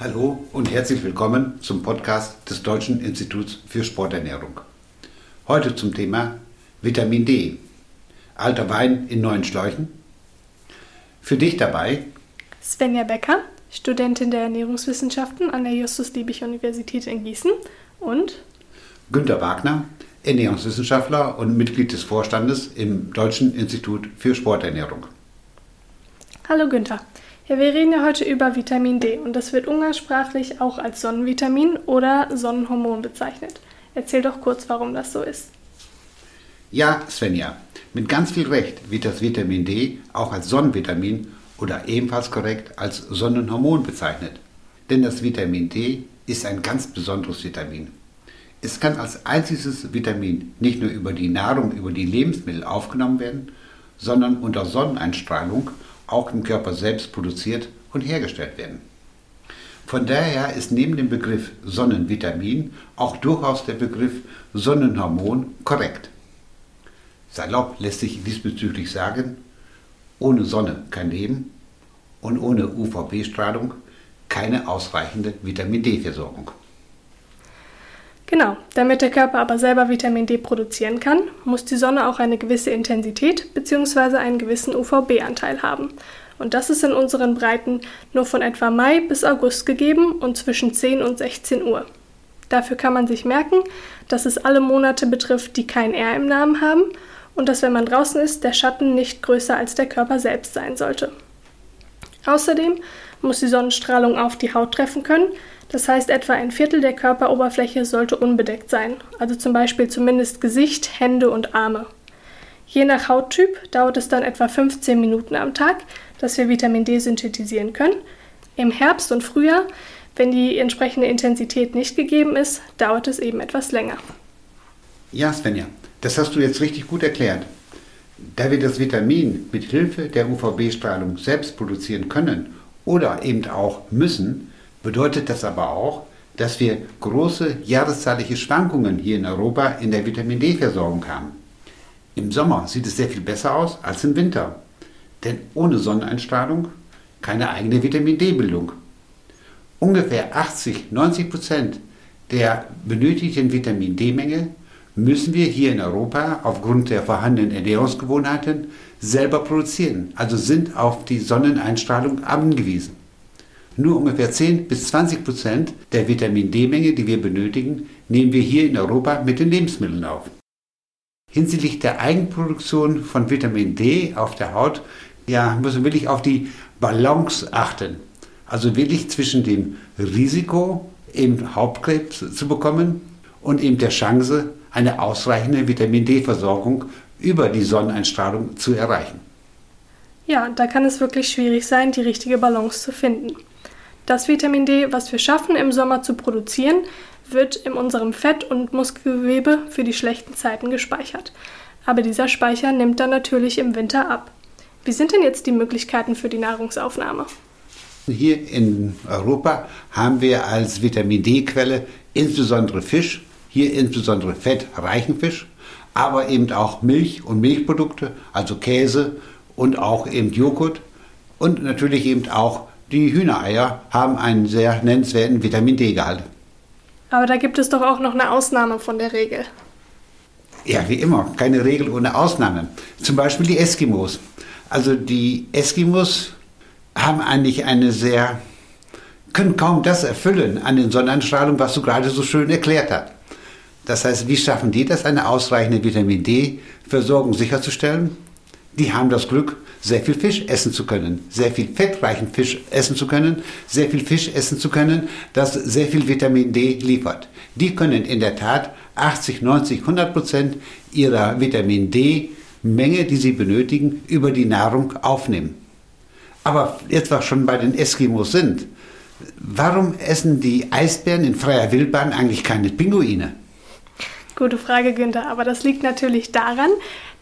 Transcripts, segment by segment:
Hallo und herzlich willkommen zum Podcast des Deutschen Instituts für Sporternährung. Heute zum Thema Vitamin D. Alter Wein in neuen Schläuchen. Für dich dabei Svenja Becker, Studentin der Ernährungswissenschaften an der Justus-Liebig-Universität in Gießen und Günter Wagner, Ernährungswissenschaftler und Mitglied des Vorstandes im Deutschen Institut für Sporternährung. Hallo Günther. Ja, wir reden ja heute über Vitamin D und das wird umgangssprachlich auch als Sonnenvitamin oder Sonnenhormon bezeichnet. Erzähl doch kurz, warum das so ist. Ja, Svenja, mit ganz viel Recht wird das Vitamin D auch als Sonnenvitamin oder ebenfalls korrekt als Sonnenhormon bezeichnet. Denn das Vitamin D ist ein ganz besonderes Vitamin. Es kann als einziges Vitamin nicht nur über die Nahrung, über die Lebensmittel aufgenommen werden, sondern unter Sonneneinstrahlung auch im Körper selbst produziert und hergestellt werden. Von daher ist neben dem Begriff Sonnenvitamin auch durchaus der Begriff Sonnenhormon korrekt. Salopp lässt sich diesbezüglich sagen, ohne Sonne kein Leben und ohne UVB-Strahlung keine ausreichende Vitamin D-Versorgung. Genau, damit der Körper aber selber Vitamin D produzieren kann, muss die Sonne auch eine gewisse Intensität bzw. einen gewissen UVB-Anteil haben. Und das ist in unseren Breiten nur von etwa Mai bis August gegeben und zwischen 10 und 16 Uhr. Dafür kann man sich merken, dass es alle Monate betrifft, die kein R im Namen haben und dass, wenn man draußen ist, der Schatten nicht größer als der Körper selbst sein sollte. Außerdem muss die Sonnenstrahlung auf die Haut treffen können, das heißt, etwa ein Viertel der Körperoberfläche sollte unbedeckt sein, also zum Beispiel zumindest Gesicht, Hände und Arme. Je nach Hauttyp dauert es dann etwa 15 Minuten am Tag, dass wir Vitamin D synthetisieren können. Im Herbst und Frühjahr, wenn die entsprechende Intensität nicht gegeben ist, dauert es eben etwas länger. Ja, Svenja, das hast du jetzt richtig gut erklärt. Da wir das Vitamin mit Hilfe der UVB-Strahlung selbst produzieren können oder eben auch müssen, bedeutet das aber auch, dass wir große jahreszeitliche Schwankungen hier in Europa in der Vitamin D-Versorgung haben. Im Sommer sieht es sehr viel besser aus als im Winter, denn ohne Sonneneinstrahlung keine eigene Vitamin D-Bildung. Ungefähr 80-90 Prozent der benötigten Vitamin D-Menge müssen wir hier in Europa aufgrund der vorhandenen Ernährungsgewohnheiten selber produzieren, also sind auf die Sonneneinstrahlung angewiesen. Nur ungefähr 10 bis 20 Prozent der Vitamin D-Menge, die wir benötigen, nehmen wir hier in Europa mit den Lebensmitteln auf. Hinsichtlich der Eigenproduktion von Vitamin D auf der Haut, ja, müssen wir wirklich auf die Balance achten. Also wirklich zwischen dem Risiko, eben Hauptkrebs zu bekommen und eben der Chance, eine ausreichende Vitamin D-Versorgung über die Sonneneinstrahlung zu erreichen. Ja, da kann es wirklich schwierig sein, die richtige Balance zu finden. Das Vitamin D, was wir schaffen im Sommer zu produzieren, wird in unserem Fett- und Muskelgewebe für die schlechten Zeiten gespeichert. Aber dieser Speicher nimmt dann natürlich im Winter ab. Wie sind denn jetzt die Möglichkeiten für die Nahrungsaufnahme? Hier in Europa haben wir als Vitamin D-Quelle insbesondere Fisch, hier insbesondere fettreichen Fisch, aber eben auch Milch und Milchprodukte, also Käse und auch eben Joghurt und natürlich eben auch die Hühnereier haben einen sehr nennenswerten Vitamin D-Gehalt. Aber da gibt es doch auch noch eine Ausnahme von der Regel. Ja, wie immer, keine Regel ohne Ausnahme. Zum Beispiel die Eskimos. Also die Eskimos haben eigentlich eine sehr, können kaum das erfüllen an den Sonnenstrahlung, was du gerade so schön erklärt hast. Das heißt, wie schaffen die das, eine ausreichende Vitamin D-Versorgung sicherzustellen? Die haben das Glück, sehr viel Fisch essen zu können, sehr viel fettreichen Fisch essen zu können, sehr viel Fisch essen zu können, das sehr viel Vitamin D liefert. Die können in der Tat 80, 90, 100 Prozent ihrer Vitamin D-Menge, die sie benötigen, über die Nahrung aufnehmen. Aber jetzt wir schon bei den Eskimos sind, warum essen die Eisbären in freier Wildbahn eigentlich keine Pinguine? Gute Frage, Günther. Aber das liegt natürlich daran,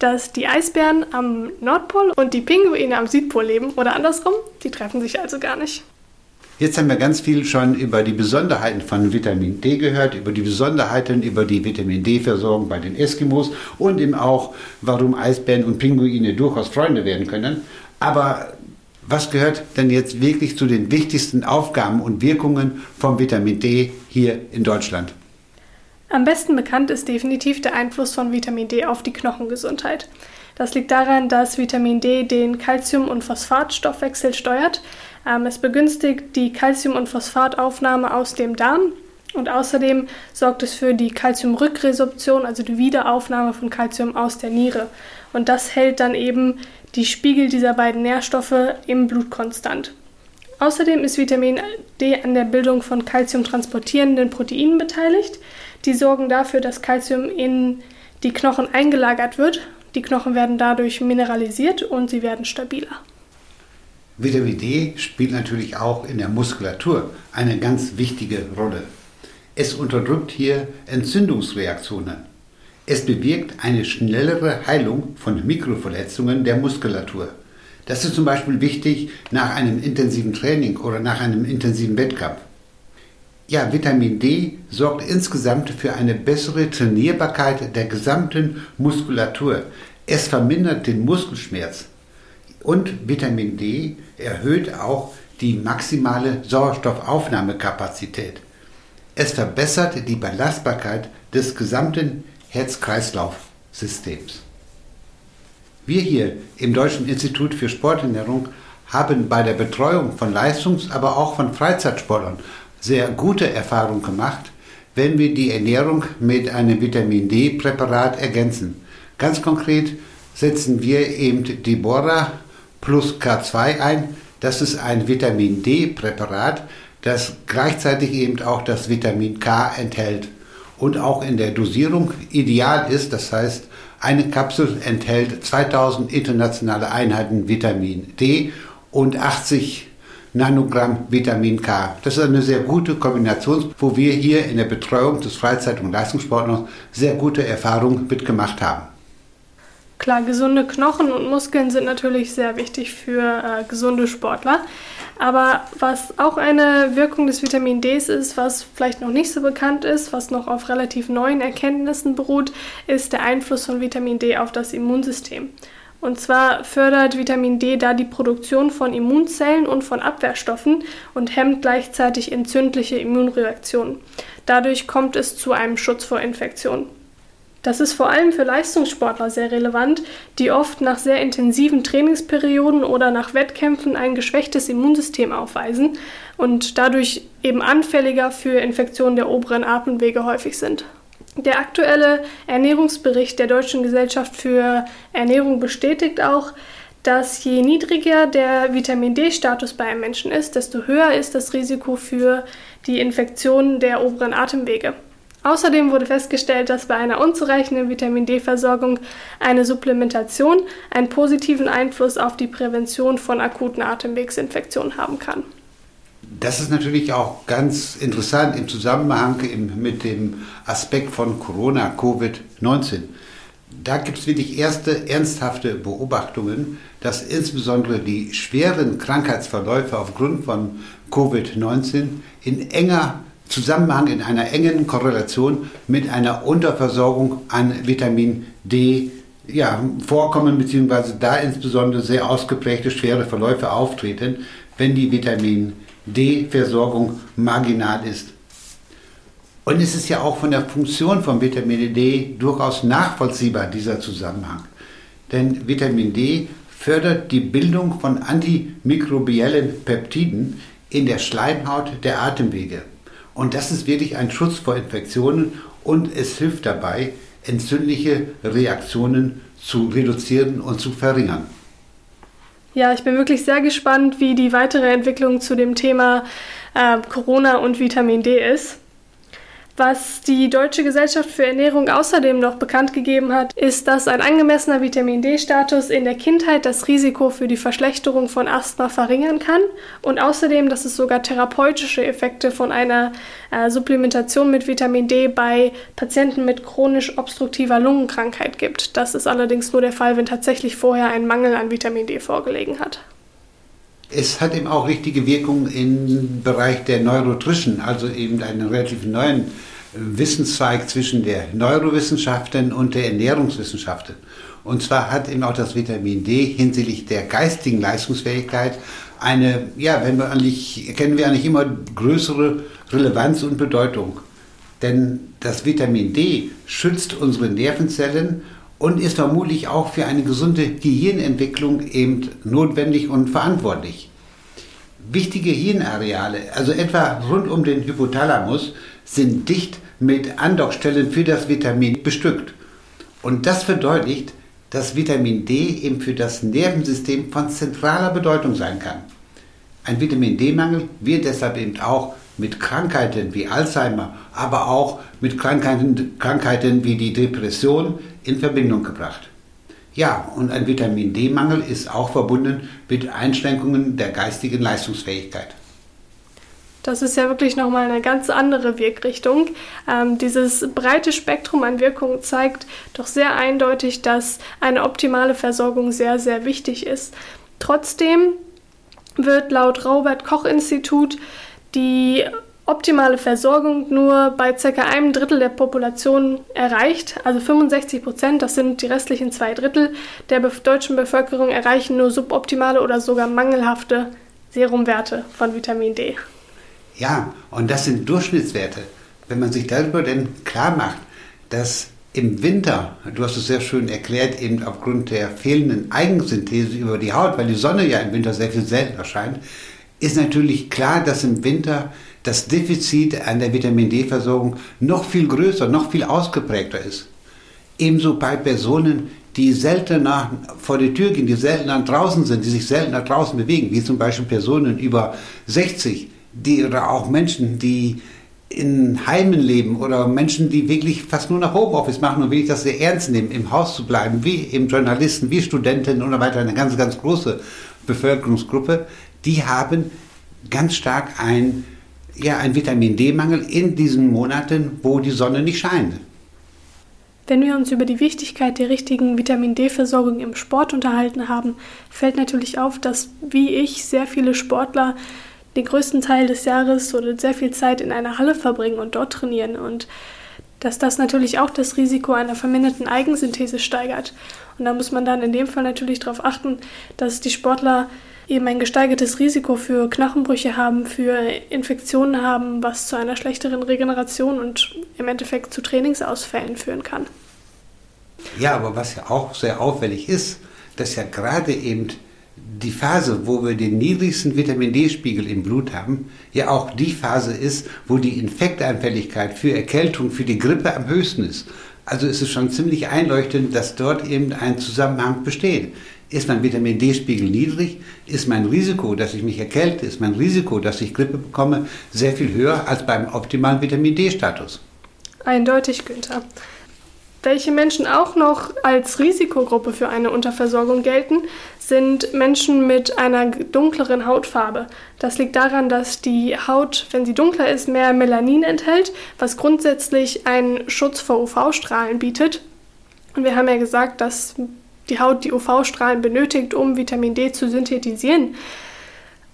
dass die Eisbären am Nordpol und die Pinguine am Südpol leben oder andersrum. Die treffen sich also gar nicht. Jetzt haben wir ganz viel schon über die Besonderheiten von Vitamin D gehört, über die Besonderheiten über die Vitamin D-Versorgung bei den Eskimos und eben auch, warum Eisbären und Pinguine durchaus Freunde werden können. Aber Was gehört denn jetzt wirklich zu den wichtigsten Aufgaben und Wirkungen von Vitamin D hier in Deutschland? Am besten bekannt ist definitiv der Einfluss von Vitamin D auf die Knochengesundheit. Das liegt daran, dass Vitamin D den Calcium- und Phosphatstoffwechsel steuert. Ähm, es begünstigt die Calcium- und Phosphataufnahme aus dem Darm und außerdem sorgt es für die Calciumrückresorption, also die Wiederaufnahme von Calcium aus der Niere. Und das hält dann eben die Spiegel dieser beiden Nährstoffe im Blut konstant. Außerdem ist Vitamin D an der Bildung von Calcium-transportierenden Proteinen beteiligt. Die sorgen dafür, dass Calcium in die Knochen eingelagert wird. Die Knochen werden dadurch mineralisiert und sie werden stabiler. Vitamin D spielt natürlich auch in der Muskulatur eine ganz wichtige Rolle. Es unterdrückt hier Entzündungsreaktionen. Es bewirkt eine schnellere Heilung von Mikroverletzungen der Muskulatur. Das ist zum Beispiel wichtig nach einem intensiven Training oder nach einem intensiven Wettkampf. Ja, Vitamin D sorgt insgesamt für eine bessere Trainierbarkeit der gesamten Muskulatur. Es vermindert den Muskelschmerz. Und Vitamin D erhöht auch die maximale Sauerstoffaufnahmekapazität. Es verbessert die Belastbarkeit des gesamten Herz-Kreislauf-Systems. Wir hier im Deutschen Institut für Sporternährung haben bei der Betreuung von Leistungs-, aber auch von Freizeitsportlern sehr gute Erfahrungen gemacht, wenn wir die Ernährung mit einem Vitamin D-Präparat ergänzen. Ganz konkret setzen wir eben die Bora plus K2 ein. Das ist ein Vitamin D-Präparat, das gleichzeitig eben auch das Vitamin K enthält und auch in der Dosierung ideal ist. Das heißt, eine Kapsel enthält 2000 internationale Einheiten Vitamin D und 80 Nanogramm Vitamin K. Das ist eine sehr gute Kombination, wo wir hier in der Betreuung des Freizeit- und Leistungssportlers sehr gute Erfahrungen mitgemacht haben. Klar, gesunde Knochen und Muskeln sind natürlich sehr wichtig für äh, gesunde Sportler. Aber was auch eine Wirkung des Vitamin Ds ist, was vielleicht noch nicht so bekannt ist, was noch auf relativ neuen Erkenntnissen beruht, ist der Einfluss von Vitamin D auf das Immunsystem. Und zwar fördert Vitamin D da die Produktion von Immunzellen und von Abwehrstoffen und hemmt gleichzeitig entzündliche Immunreaktionen. Dadurch kommt es zu einem Schutz vor Infektionen. Das ist vor allem für Leistungssportler sehr relevant, die oft nach sehr intensiven Trainingsperioden oder nach Wettkämpfen ein geschwächtes Immunsystem aufweisen und dadurch eben anfälliger für Infektionen der oberen Atemwege häufig sind. Der aktuelle Ernährungsbericht der Deutschen Gesellschaft für Ernährung bestätigt auch, dass je niedriger der Vitamin D-Status bei einem Menschen ist, desto höher ist das Risiko für die Infektion der oberen Atemwege. Außerdem wurde festgestellt, dass bei einer unzureichenden Vitamin D-Versorgung eine Supplementation einen positiven Einfluss auf die Prävention von akuten Atemwegsinfektionen haben kann. Das ist natürlich auch ganz interessant im Zusammenhang mit dem Aspekt von Corona, Covid-19. Da gibt es wirklich erste ernsthafte Beobachtungen, dass insbesondere die schweren Krankheitsverläufe aufgrund von Covid-19 in enger Zusammenhang in einer engen Korrelation mit einer Unterversorgung an Vitamin D ja, vorkommen, beziehungsweise da insbesondere sehr ausgeprägte schwere Verläufe auftreten, wenn die Vitamin D-Versorgung marginal ist. Und es ist ja auch von der Funktion von Vitamin D durchaus nachvollziehbar, dieser Zusammenhang. Denn Vitamin D fördert die Bildung von antimikrobiellen Peptiden in der Schleimhaut der Atemwege. Und das ist wirklich ein Schutz vor Infektionen und es hilft dabei, entzündliche Reaktionen zu reduzieren und zu verringern. Ja, ich bin wirklich sehr gespannt, wie die weitere Entwicklung zu dem Thema äh, Corona und Vitamin D ist. Was die Deutsche Gesellschaft für Ernährung außerdem noch bekannt gegeben hat, ist, dass ein angemessener Vitamin D-Status in der Kindheit das Risiko für die Verschlechterung von Asthma verringern kann und außerdem, dass es sogar therapeutische Effekte von einer äh, Supplementation mit Vitamin D bei Patienten mit chronisch obstruktiver Lungenkrankheit gibt. Das ist allerdings nur der Fall, wenn tatsächlich vorher ein Mangel an Vitamin D vorgelegen hat. Es hat eben auch richtige Wirkung im Bereich der Neurotrischen, also eben einen relativ neuen äh, Wissenszweig zwischen der Neurowissenschaften und der Ernährungswissenschaften. Und zwar hat eben auch das Vitamin D hinsichtlich der geistigen Leistungsfähigkeit eine, ja, wenn wir eigentlich, erkennen wir eigentlich immer größere Relevanz und Bedeutung. Denn das Vitamin D schützt unsere Nervenzellen und ist vermutlich auch für eine gesunde Gehirnentwicklung eben notwendig und verantwortlich. Wichtige Hirnareale, also etwa rund um den Hypothalamus, sind dicht mit Andockstellen für das Vitamin bestückt. Und das verdeutlicht, dass Vitamin D eben für das Nervensystem von zentraler Bedeutung sein kann. Ein Vitamin D-Mangel wird deshalb eben auch mit Krankheiten wie Alzheimer, aber auch mit Krankheiten, Krankheiten wie die Depression in Verbindung gebracht. Ja, und ein Vitamin D-Mangel ist auch verbunden mit Einschränkungen der geistigen Leistungsfähigkeit. Das ist ja wirklich nochmal eine ganz andere Wirkrichtung. Ähm, dieses breite Spektrum an Wirkungen zeigt doch sehr eindeutig, dass eine optimale Versorgung sehr, sehr wichtig ist. Trotzdem wird laut Robert Koch Institut die optimale Versorgung nur bei ca. einem Drittel der Population erreicht, also 65 Prozent, das sind die restlichen zwei Drittel der deutschen Bevölkerung, erreichen nur suboptimale oder sogar mangelhafte Serumwerte von Vitamin D. Ja, und das sind Durchschnittswerte. Wenn man sich darüber denn klar macht, dass im Winter, du hast es sehr schön erklärt, eben aufgrund der fehlenden Eigensynthese über die Haut, weil die Sonne ja im Winter sehr viel seltener scheint, ist natürlich klar, dass im Winter das Defizit an der Vitamin D-Versorgung noch viel größer, noch viel ausgeprägter ist. Ebenso bei Personen, die seltener vor die Tür gehen, die seltener draußen sind, die sich seltener draußen bewegen, wie zum Beispiel Personen über 60, die, oder auch Menschen, die in Heimen leben oder Menschen, die wirklich fast nur nach Homeoffice machen und wirklich das sehr ernst nehmen, im Haus zu bleiben, wie eben Journalisten, wie Studenten und so weiter, eine ganz, ganz große Bevölkerungsgruppe, die haben ganz stark ein ja, ein Vitamin D-Mangel in diesen Monaten, wo die Sonne nicht scheint. Wenn wir uns über die Wichtigkeit der richtigen Vitamin D-Versorgung im Sport unterhalten haben, fällt natürlich auf, dass wie ich sehr viele Sportler den größten Teil des Jahres oder sehr viel Zeit in einer Halle verbringen und dort trainieren und dass das natürlich auch das Risiko einer verminderten Eigensynthese steigert. Und da muss man dann in dem Fall natürlich darauf achten, dass die Sportler eben ein gesteigertes Risiko für Knochenbrüche haben, für Infektionen haben, was zu einer schlechteren Regeneration und im Endeffekt zu Trainingsausfällen führen kann. Ja, aber was ja auch sehr auffällig ist, dass ja gerade eben die Phase, wo wir den niedrigsten Vitamin D-Spiegel im Blut haben, ja auch die Phase ist, wo die Infektanfälligkeit für Erkältung, für die Grippe am höchsten ist. Also ist es schon ziemlich einleuchtend, dass dort eben ein Zusammenhang besteht. Ist mein Vitamin D-Spiegel niedrig, ist mein Risiko, dass ich mich erkälte, ist mein Risiko, dass ich Grippe bekomme, sehr viel höher als beim optimalen Vitamin D-Status. Eindeutig, Günther. Welche Menschen auch noch als Risikogruppe für eine Unterversorgung gelten, sind Menschen mit einer dunkleren Hautfarbe. Das liegt daran, dass die Haut, wenn sie dunkler ist, mehr Melanin enthält, was grundsätzlich einen Schutz vor UV-Strahlen bietet. Und wir haben ja gesagt, dass die Haut die UV-Strahlen benötigt, um Vitamin D zu synthetisieren.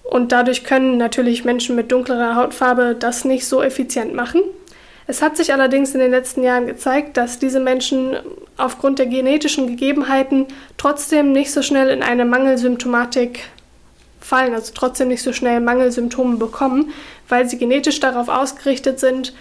Und dadurch können natürlich Menschen mit dunklerer Hautfarbe das nicht so effizient machen. Es hat sich allerdings in den letzten Jahren gezeigt, dass diese Menschen aufgrund der genetischen Gegebenheiten trotzdem nicht so schnell in eine Mangelsymptomatik fallen, also trotzdem nicht so schnell Mangelsymptome bekommen, weil sie genetisch darauf ausgerichtet sind,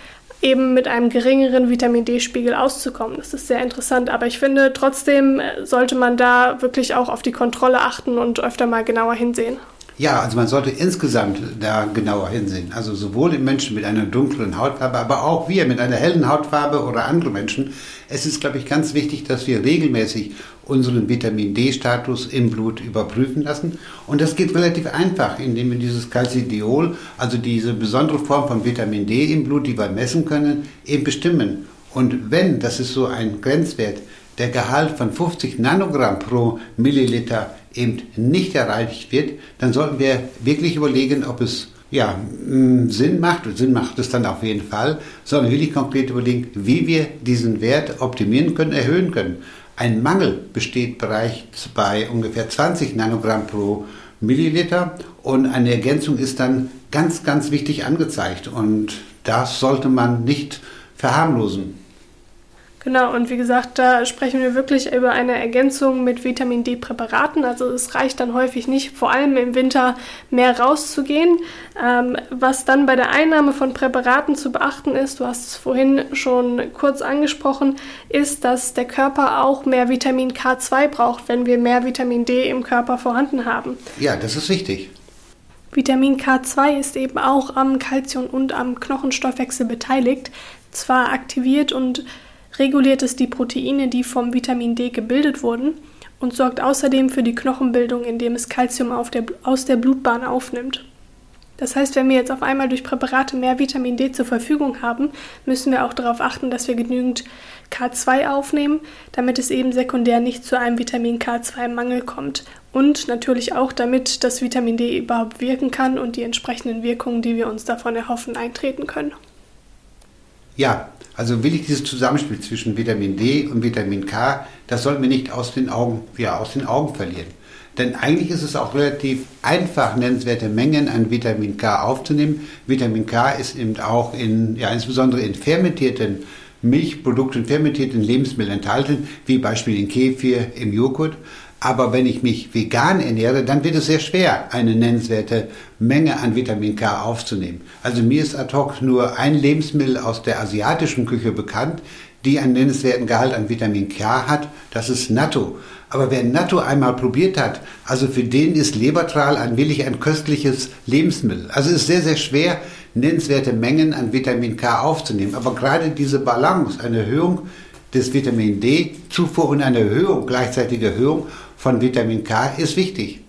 eben mit einem geringeren Vitamin D-Spiegel auszukommen. Das ist sehr interessant, aber ich finde trotzdem äh, sollte man da wirklich auch auf die Kontrolle achten und öfter mal genauer hinsehen. Ja, also man sollte insgesamt da genauer hinsehen. Also sowohl im Menschen mit einer dunklen Hautfarbe, aber auch wir mit einer hellen Hautfarbe oder andere Menschen. Es ist, glaube ich, ganz wichtig, dass wir regelmäßig unseren Vitamin D-Status im Blut überprüfen lassen. Und das geht relativ einfach, indem wir dieses Calcidiol, also diese besondere Form von Vitamin D im Blut, die wir messen können, eben bestimmen. Und wenn, das ist so ein Grenzwert, der Gehalt von 50 Nanogramm pro Milliliter eben nicht erreicht wird, dann sollten wir wirklich überlegen, ob es ja, mm, Sinn macht, und Sinn macht es dann auf jeden Fall, sondern wirklich konkret überlegen, wie wir diesen Wert optimieren können, erhöhen können. Ein Mangel besteht bereits bei ungefähr 20 Nanogramm pro Milliliter und eine Ergänzung ist dann ganz, ganz wichtig angezeigt und das sollte man nicht verharmlosen. Genau, und wie gesagt, da sprechen wir wirklich über eine Ergänzung mit Vitamin D-Präparaten. Also es reicht dann häufig nicht, vor allem im Winter mehr rauszugehen. Ähm, was dann bei der Einnahme von Präparaten zu beachten ist, du hast es vorhin schon kurz angesprochen, ist, dass der Körper auch mehr Vitamin K2 braucht, wenn wir mehr Vitamin D im Körper vorhanden haben. Ja, das ist wichtig. Vitamin K2 ist eben auch am Kalzium und am Knochenstoffwechsel beteiligt. Zwar aktiviert und reguliert es die Proteine, die vom Vitamin D gebildet wurden und sorgt außerdem für die Knochenbildung, indem es Kalzium aus der Blutbahn aufnimmt. Das heißt, wenn wir jetzt auf einmal durch Präparate mehr Vitamin D zur Verfügung haben, müssen wir auch darauf achten, dass wir genügend K2 aufnehmen, damit es eben sekundär nicht zu einem Vitamin K2-Mangel kommt. Und natürlich auch, damit das Vitamin D überhaupt wirken kann und die entsprechenden Wirkungen, die wir uns davon erhoffen, eintreten können. Ja, also will ich dieses Zusammenspiel zwischen Vitamin D und Vitamin K, das sollten wir nicht aus den Augen, ja, aus den Augen verlieren. Denn eigentlich ist es auch relativ einfach, nennenswerte Mengen an Vitamin K aufzunehmen. Vitamin K ist eben auch in, ja, insbesondere in fermentierten Milchprodukten, fermentierten Lebensmitteln enthalten, wie beispielsweise in Kefir, im Joghurt. Aber wenn ich mich vegan ernähre, dann wird es sehr schwer, eine nennenswerte Menge an Vitamin K aufzunehmen. Also mir ist ad hoc nur ein Lebensmittel aus der asiatischen Küche bekannt, die einen nennenswerten Gehalt an Vitamin K hat. Das ist Natto. Aber wer Natto einmal probiert hat, also für den ist Lebertral ein wirklich ein köstliches Lebensmittel. Also es ist sehr, sehr schwer, nennenswerte Mengen an Vitamin K aufzunehmen. Aber gerade diese Balance, eine Erhöhung des Vitamin D-Zufuhr und eine Erhöhung, gleichzeitige Erhöhung von Vitamin K ist wichtig.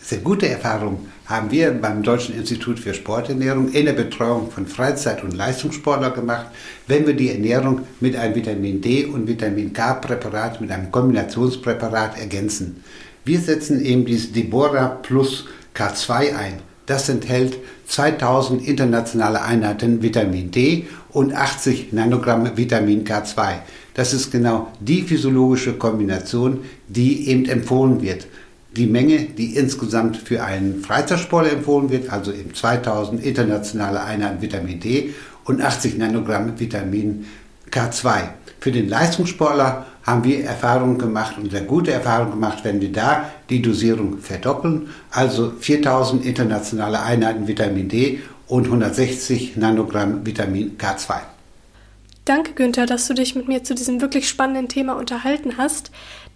Sehr gute Erfahrung haben wir beim Deutschen Institut für Sporternährung in der Betreuung von Freizeit- und Leistungssportler gemacht, wenn wir die Ernährung mit einem Vitamin D und Vitamin K-Präparat, mit einem Kombinationspräparat ergänzen. Wir setzen eben dieses Deborah plus K2 ein. Das enthält 2000 internationale Einheiten Vitamin D und 80 Nanogramm Vitamin K2. Das ist genau die physiologische Kombination, die eben empfohlen wird. Die Menge, die insgesamt für einen Freizeitsportler empfohlen wird, also eben 2000 internationale Einheiten Vitamin D und 80 Nanogramm Vitamin K2. Für den Leistungssportler haben wir Erfahrungen gemacht und sehr gute Erfahrungen gemacht, wenn wir da die Dosierung verdoppeln, also 4000 internationale Einheiten Vitamin D und 160 Nanogramm Vitamin K2. Danke, Günther, dass du dich mit mir zu diesem wirklich spannenden Thema unterhalten hast.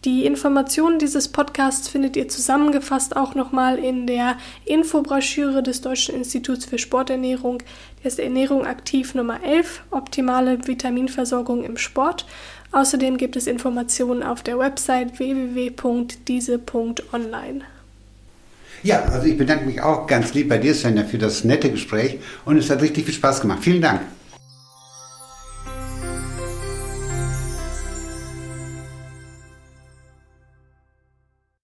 Die Informationen dieses Podcasts findet ihr zusammengefasst auch nochmal in der Infobroschüre des Deutschen Instituts für Sporternährung. Der ist Ernährung aktiv Nummer 11, optimale Vitaminversorgung im Sport. Außerdem gibt es Informationen auf der Website www.diese.online. Ja, also ich bedanke mich auch ganz lieb bei dir, Svenja, für das nette Gespräch und es hat richtig viel Spaß gemacht. Vielen Dank.